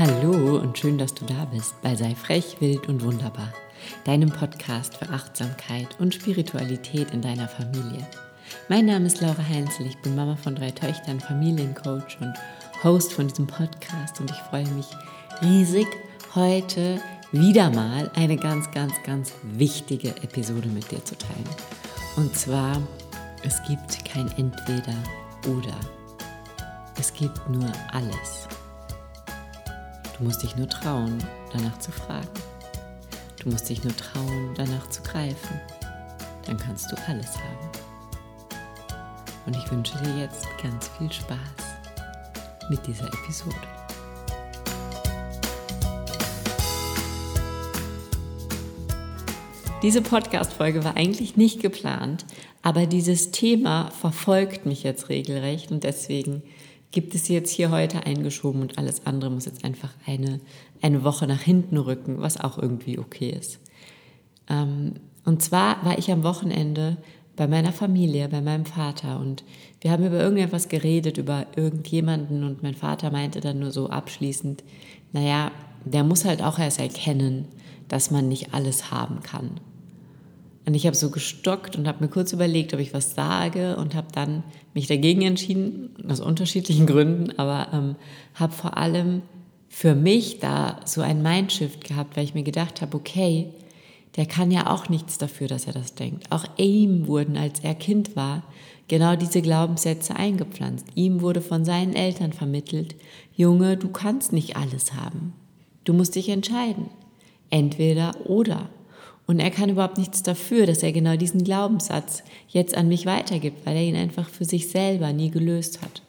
Hallo und schön, dass du da bist bei Sei frech, wild und wunderbar, deinem Podcast für Achtsamkeit und Spiritualität in deiner Familie. Mein Name ist Laura Heinzel, ich bin Mama von drei Töchtern, Familiencoach und Host von diesem Podcast und ich freue mich riesig, heute wieder mal eine ganz, ganz, ganz wichtige Episode mit dir zu teilen. Und zwar, es gibt kein Entweder oder. Es gibt nur alles. Du musst dich nur trauen, danach zu fragen. Du musst dich nur trauen, danach zu greifen. Dann kannst du alles haben. Und ich wünsche dir jetzt ganz viel Spaß mit dieser Episode. Diese Podcast-Folge war eigentlich nicht geplant, aber dieses Thema verfolgt mich jetzt regelrecht und deswegen gibt es jetzt hier heute eingeschoben und alles andere muss jetzt einfach eine, eine Woche nach hinten rücken, was auch irgendwie okay ist. Ähm, und zwar war ich am Wochenende bei meiner Familie, bei meinem Vater und wir haben über irgendetwas geredet, über irgendjemanden und mein Vater meinte dann nur so abschließend, naja, der muss halt auch erst erkennen, dass man nicht alles haben kann. Und ich habe so gestockt und habe mir kurz überlegt, ob ich was sage und habe dann mich dagegen entschieden, aus unterschiedlichen Gründen, aber ähm, habe vor allem für mich da so ein Mindshift gehabt, weil ich mir gedacht habe, okay, der kann ja auch nichts dafür, dass er das denkt. Auch ihm wurden, als er Kind war, genau diese Glaubenssätze eingepflanzt. Ihm wurde von seinen Eltern vermittelt, Junge, du kannst nicht alles haben. Du musst dich entscheiden. Entweder oder. Und er kann überhaupt nichts dafür, dass er genau diesen Glaubenssatz jetzt an mich weitergibt, weil er ihn einfach für sich selber nie gelöst hat.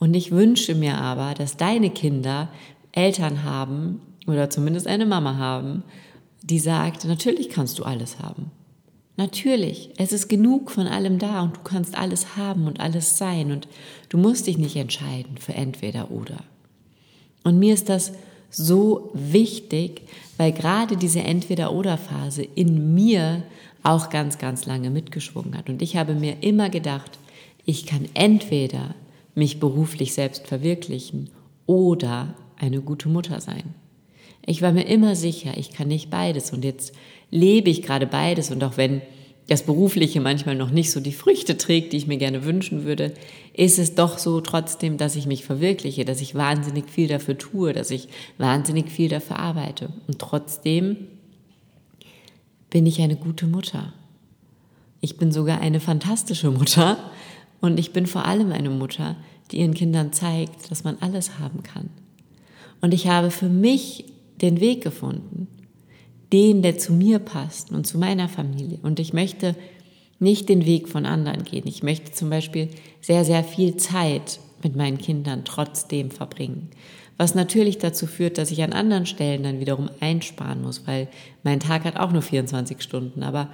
Und ich wünsche mir aber, dass deine Kinder Eltern haben oder zumindest eine Mama haben, die sagt, natürlich kannst du alles haben. Natürlich, es ist genug von allem da und du kannst alles haben und alles sein und du musst dich nicht entscheiden für entweder oder. Und mir ist das so wichtig, weil gerade diese Entweder-Oder-Phase in mir auch ganz, ganz lange mitgeschwungen hat. Und ich habe mir immer gedacht, ich kann entweder mich beruflich selbst verwirklichen oder eine gute Mutter sein. Ich war mir immer sicher, ich kann nicht beides. Und jetzt lebe ich gerade beides. Und auch wenn das Berufliche manchmal noch nicht so die Früchte trägt, die ich mir gerne wünschen würde, ist es doch so trotzdem, dass ich mich verwirkliche, dass ich wahnsinnig viel dafür tue, dass ich wahnsinnig viel dafür arbeite. Und trotzdem bin ich eine gute Mutter. Ich bin sogar eine fantastische Mutter und ich bin vor allem eine Mutter, die ihren Kindern zeigt, dass man alles haben kann. Und ich habe für mich den Weg gefunden, den, der zu mir passt und zu meiner Familie. Und ich möchte nicht den Weg von anderen gehen. Ich möchte zum Beispiel sehr, sehr viel Zeit mit meinen Kindern trotzdem verbringen. Was natürlich dazu führt, dass ich an anderen Stellen dann wiederum einsparen muss, weil mein Tag hat auch nur 24 Stunden. Aber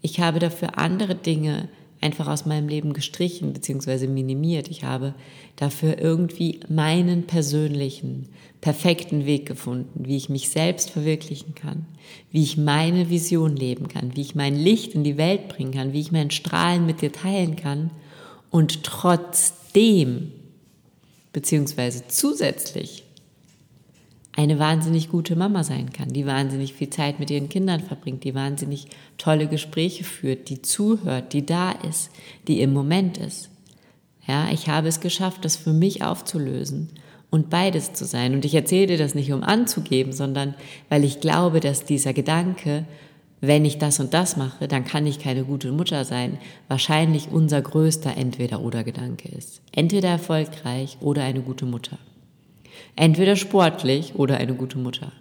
ich habe dafür andere Dinge einfach aus meinem Leben gestrichen bzw. minimiert. Ich habe dafür irgendwie meinen persönlichen, perfekten Weg gefunden, wie ich mich selbst verwirklichen kann, wie ich meine Vision leben kann, wie ich mein Licht in die Welt bringen kann, wie ich meinen Strahlen mit dir teilen kann und trotzdem beziehungsweise zusätzlich eine wahnsinnig gute Mama sein kann, die wahnsinnig viel Zeit mit ihren Kindern verbringt, die wahnsinnig tolle Gespräche führt, die zuhört, die da ist, die im Moment ist. Ja, ich habe es geschafft, das für mich aufzulösen und beides zu sein. Und ich erzähle dir das nicht, um anzugeben, sondern weil ich glaube, dass dieser Gedanke, wenn ich das und das mache, dann kann ich keine gute Mutter sein, wahrscheinlich unser größter Entweder-oder-Gedanke ist. Entweder erfolgreich oder eine gute Mutter. Entweder sportlich oder eine gute Mutter.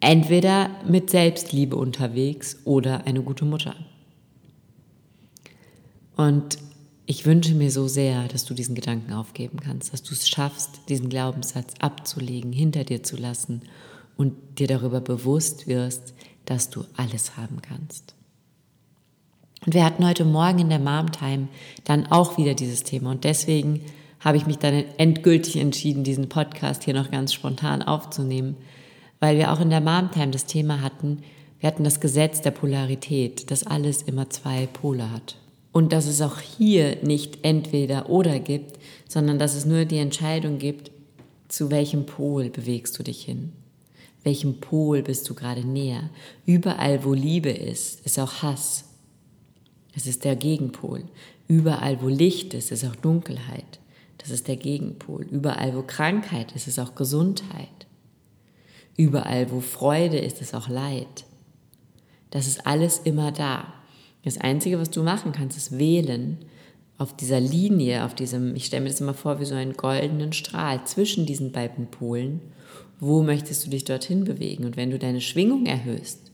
Entweder mit Selbstliebe unterwegs oder eine gute Mutter. Und ich wünsche mir so sehr, dass du diesen Gedanken aufgeben kannst, dass du es schaffst, diesen Glaubenssatz abzulegen, hinter dir zu lassen und dir darüber bewusst wirst, dass du alles haben kannst. Und wir hatten heute Morgen in der Mom Time dann auch wieder dieses Thema und deswegen habe ich mich dann endgültig entschieden, diesen Podcast hier noch ganz spontan aufzunehmen, weil wir auch in der Mom Time das Thema hatten, wir hatten das Gesetz der Polarität, dass alles immer zwei Pole hat. Und dass es auch hier nicht entweder oder gibt, sondern dass es nur die Entscheidung gibt, Zu welchem Pol bewegst du dich hin? Welchem Pol bist du gerade näher? Überall, wo Liebe ist, ist auch Hass. Es ist der Gegenpol. Überall, wo Licht ist, ist auch Dunkelheit. Das ist der Gegenpol. Überall, wo Krankheit ist, ist auch Gesundheit. Überall, wo Freude ist, ist auch Leid. Das ist alles immer da. Das Einzige, was du machen kannst, ist wählen auf dieser Linie, auf diesem, ich stelle mir das immer vor wie so einen goldenen Strahl zwischen diesen beiden Polen. Wo möchtest du dich dorthin bewegen? Und wenn du deine Schwingung erhöhst,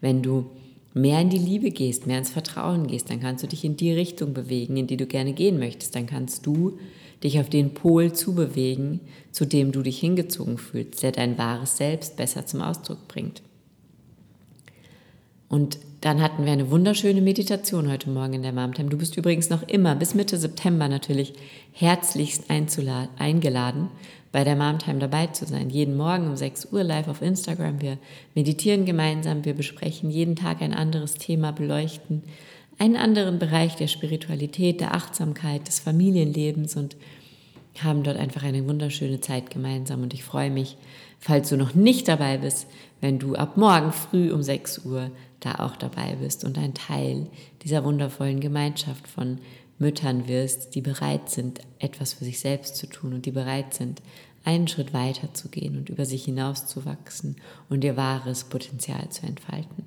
wenn du mehr in die Liebe gehst, mehr ins Vertrauen gehst, dann kannst du dich in die Richtung bewegen, in die du gerne gehen möchtest. Dann kannst du dich auf den Pol zubewegen, zu dem du dich hingezogen fühlst, der dein wahres Selbst besser zum Ausdruck bringt. Und dann hatten wir eine wunderschöne Meditation heute Morgen in der Momtime. Du bist übrigens noch immer bis Mitte September natürlich herzlichst eingeladen, bei der Momtime dabei zu sein. Jeden Morgen um 6 Uhr live auf Instagram. Wir meditieren gemeinsam, wir besprechen jeden Tag ein anderes Thema, beleuchten einen anderen Bereich der Spiritualität, der Achtsamkeit, des Familienlebens und haben dort einfach eine wunderschöne Zeit gemeinsam. Und ich freue mich, falls du noch nicht dabei bist, wenn du ab morgen früh um 6 Uhr da auch dabei bist und ein Teil dieser wundervollen Gemeinschaft von Müttern wirst, die bereit sind, etwas für sich selbst zu tun und die bereit sind, einen Schritt weiter zu gehen und über sich hinauszuwachsen und ihr wahres Potenzial zu entfalten.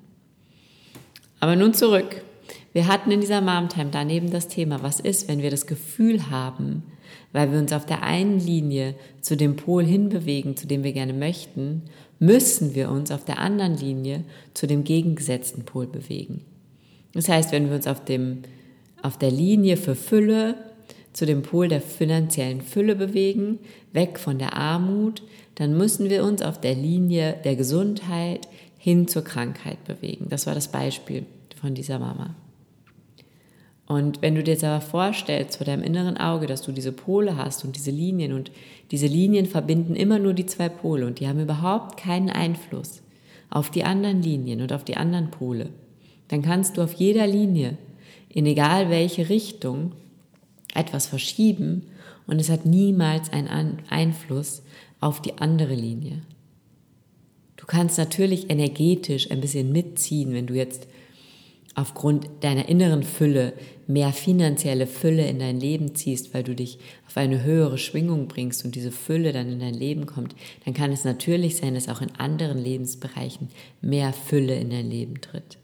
Aber nun zurück. Wir hatten in dieser Momtime daneben das Thema, was ist, wenn wir das Gefühl haben, weil wir uns auf der einen Linie zu dem Pol hinbewegen, zu dem wir gerne möchten, müssen wir uns auf der anderen Linie zu dem gegengesetzten Pol bewegen. Das heißt, wenn wir uns auf, dem, auf der Linie für Fülle zu dem Pol der finanziellen Fülle bewegen, weg von der Armut, dann müssen wir uns auf der Linie der Gesundheit hin zur Krankheit bewegen. Das war das Beispiel von dieser Mama. Und wenn du dir jetzt aber vorstellst vor deinem inneren Auge, dass du diese Pole hast und diese Linien und diese Linien verbinden immer nur die zwei Pole und die haben überhaupt keinen Einfluss auf die anderen Linien und auf die anderen Pole, dann kannst du auf jeder Linie, in egal welche Richtung, etwas verschieben und es hat niemals einen Einfluss auf die andere Linie. Du kannst natürlich energetisch ein bisschen mitziehen, wenn du jetzt aufgrund deiner inneren Fülle mehr finanzielle Fülle in dein Leben ziehst, weil du dich auf eine höhere Schwingung bringst und diese Fülle dann in dein Leben kommt, dann kann es natürlich sein, dass auch in anderen Lebensbereichen mehr Fülle in dein Leben tritt.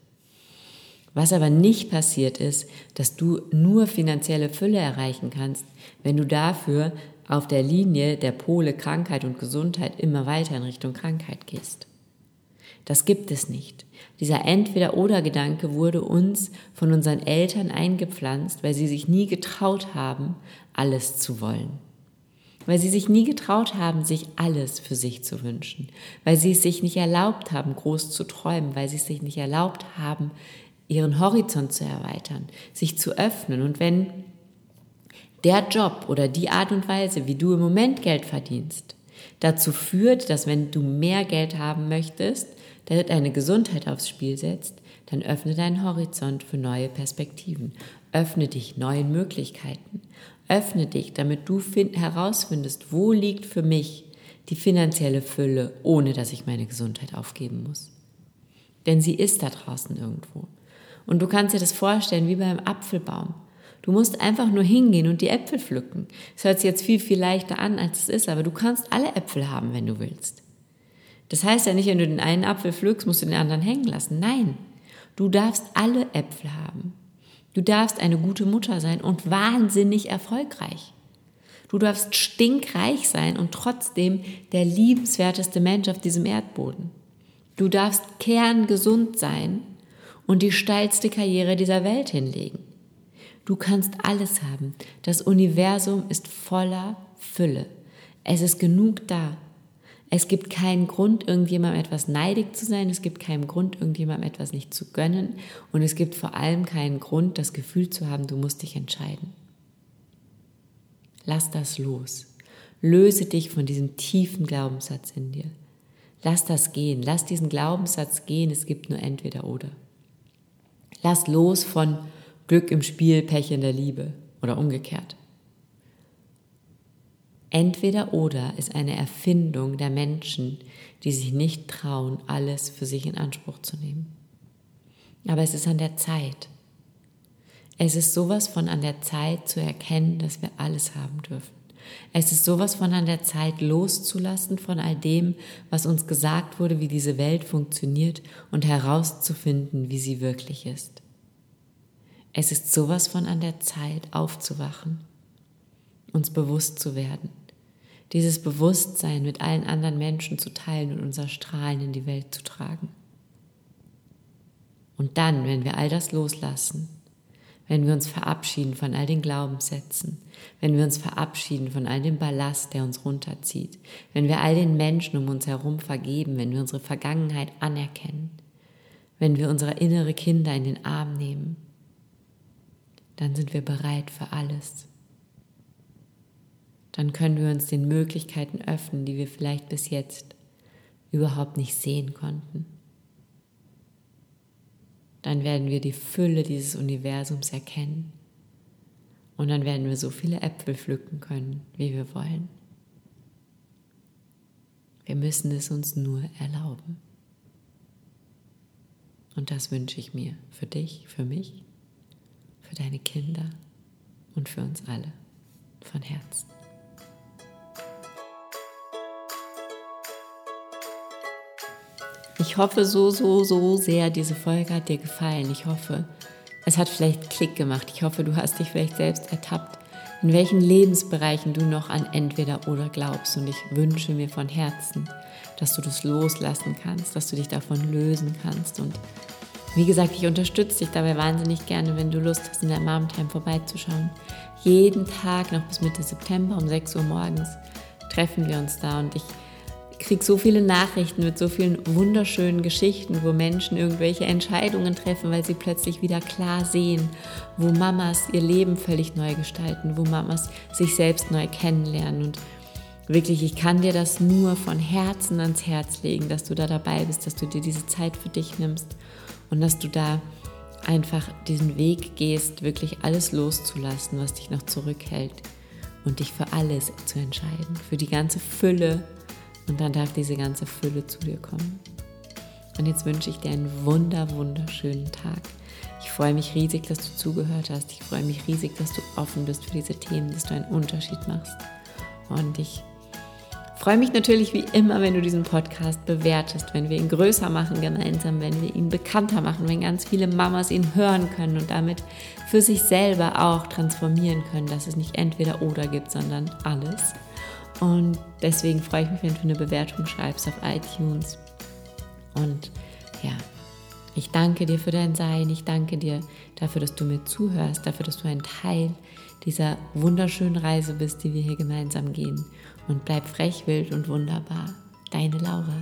Was aber nicht passiert ist, dass du nur finanzielle Fülle erreichen kannst, wenn du dafür auf der Linie der Pole Krankheit und Gesundheit immer weiter in Richtung Krankheit gehst. Das gibt es nicht. Dieser Entweder-Oder-Gedanke wurde uns von unseren Eltern eingepflanzt, weil sie sich nie getraut haben, alles zu wollen. Weil sie sich nie getraut haben, sich alles für sich zu wünschen. Weil sie es sich nicht erlaubt haben, groß zu träumen. Weil sie es sich nicht erlaubt haben, ihren Horizont zu erweitern, sich zu öffnen. Und wenn der Job oder die Art und Weise, wie du im Moment Geld verdienst, dazu führt, dass wenn du mehr Geld haben möchtest, der deine Gesundheit aufs Spiel setzt, dann öffne deinen Horizont für neue Perspektiven. Öffne dich neuen Möglichkeiten. Öffne dich, damit du herausfindest, wo liegt für mich die finanzielle Fülle, ohne dass ich meine Gesundheit aufgeben muss. Denn sie ist da draußen irgendwo. Und du kannst dir das vorstellen wie beim Apfelbaum. Du musst einfach nur hingehen und die Äpfel pflücken. Es hört sich jetzt viel, viel leichter an, als es ist, aber du kannst alle Äpfel haben, wenn du willst. Das heißt ja nicht, wenn du den einen Apfel pflückst, musst du den anderen hängen lassen. Nein, du darfst alle Äpfel haben. Du darfst eine gute Mutter sein und wahnsinnig erfolgreich. Du darfst stinkreich sein und trotzdem der liebenswerteste Mensch auf diesem Erdboden. Du darfst kerngesund sein und die steilste Karriere dieser Welt hinlegen. Du kannst alles haben. Das Universum ist voller Fülle. Es ist genug da. Es gibt keinen Grund, irgendjemandem etwas neidig zu sein. Es gibt keinen Grund, irgendjemandem etwas nicht zu gönnen. Und es gibt vor allem keinen Grund, das Gefühl zu haben, du musst dich entscheiden. Lass das los. Löse dich von diesem tiefen Glaubenssatz in dir. Lass das gehen. Lass diesen Glaubenssatz gehen. Es gibt nur entweder oder. Lass los von Glück im Spiel, Pech in der Liebe oder umgekehrt. Entweder oder ist eine Erfindung der Menschen, die sich nicht trauen, alles für sich in Anspruch zu nehmen. Aber es ist an der Zeit. Es ist sowas von an der Zeit zu erkennen, dass wir alles haben dürfen. Es ist sowas von an der Zeit loszulassen von all dem, was uns gesagt wurde, wie diese Welt funktioniert und herauszufinden, wie sie wirklich ist. Es ist sowas von an der Zeit aufzuwachen, uns bewusst zu werden, dieses Bewusstsein mit allen anderen Menschen zu teilen und unser Strahlen in die Welt zu tragen. Und dann, wenn wir all das loslassen, wenn wir uns verabschieden von all den Glaubenssätzen, wenn wir uns verabschieden von all dem Ballast, der uns runterzieht, wenn wir all den Menschen um uns herum vergeben, wenn wir unsere Vergangenheit anerkennen, wenn wir unsere innere Kinder in den Arm nehmen, dann sind wir bereit für alles. Dann können wir uns den Möglichkeiten öffnen, die wir vielleicht bis jetzt überhaupt nicht sehen konnten dann werden wir die Fülle dieses Universums erkennen. Und dann werden wir so viele Äpfel pflücken können, wie wir wollen. Wir müssen es uns nur erlauben. Und das wünsche ich mir für dich, für mich, für deine Kinder und für uns alle von Herzen. Ich hoffe so, so, so sehr, diese Folge hat dir gefallen. Ich hoffe, es hat vielleicht Klick gemacht. Ich hoffe, du hast dich vielleicht selbst ertappt, in welchen Lebensbereichen du noch an entweder oder glaubst. Und ich wünsche mir von Herzen, dass du das loslassen kannst, dass du dich davon lösen kannst. Und wie gesagt, ich unterstütze dich dabei wahnsinnig gerne, wenn du Lust hast, in der Mom Time vorbeizuschauen. Jeden Tag noch bis Mitte September um 6 Uhr morgens treffen wir uns da und ich kriege so viele Nachrichten mit so vielen wunderschönen Geschichten, wo Menschen irgendwelche Entscheidungen treffen, weil sie plötzlich wieder klar sehen, wo Mamas ihr Leben völlig neu gestalten, wo Mamas sich selbst neu kennenlernen. Und wirklich, ich kann dir das nur von Herzen ans Herz legen, dass du da dabei bist, dass du dir diese Zeit für dich nimmst und dass du da einfach diesen Weg gehst, wirklich alles loszulassen, was dich noch zurückhält und dich für alles zu entscheiden, für die ganze Fülle und dann darf diese ganze Fülle zu dir kommen. Und jetzt wünsche ich dir einen wunder, wunderschönen Tag. Ich freue mich riesig, dass du zugehört hast. Ich freue mich riesig, dass du offen bist für diese Themen, dass du einen Unterschied machst. Und ich freue mich natürlich wie immer, wenn du diesen Podcast bewertest, wenn wir ihn größer machen gemeinsam, wenn wir ihn bekannter machen, wenn ganz viele Mamas ihn hören können und damit für sich selber auch transformieren können, dass es nicht entweder oder gibt, sondern alles. Und deswegen freue ich mich, wenn du eine Bewertung schreibst auf iTunes. Und ja, ich danke dir für dein Sein. Ich danke dir dafür, dass du mir zuhörst, dafür, dass du ein Teil dieser wunderschönen Reise bist, die wir hier gemeinsam gehen. Und bleib frech, wild und wunderbar. Deine Laura.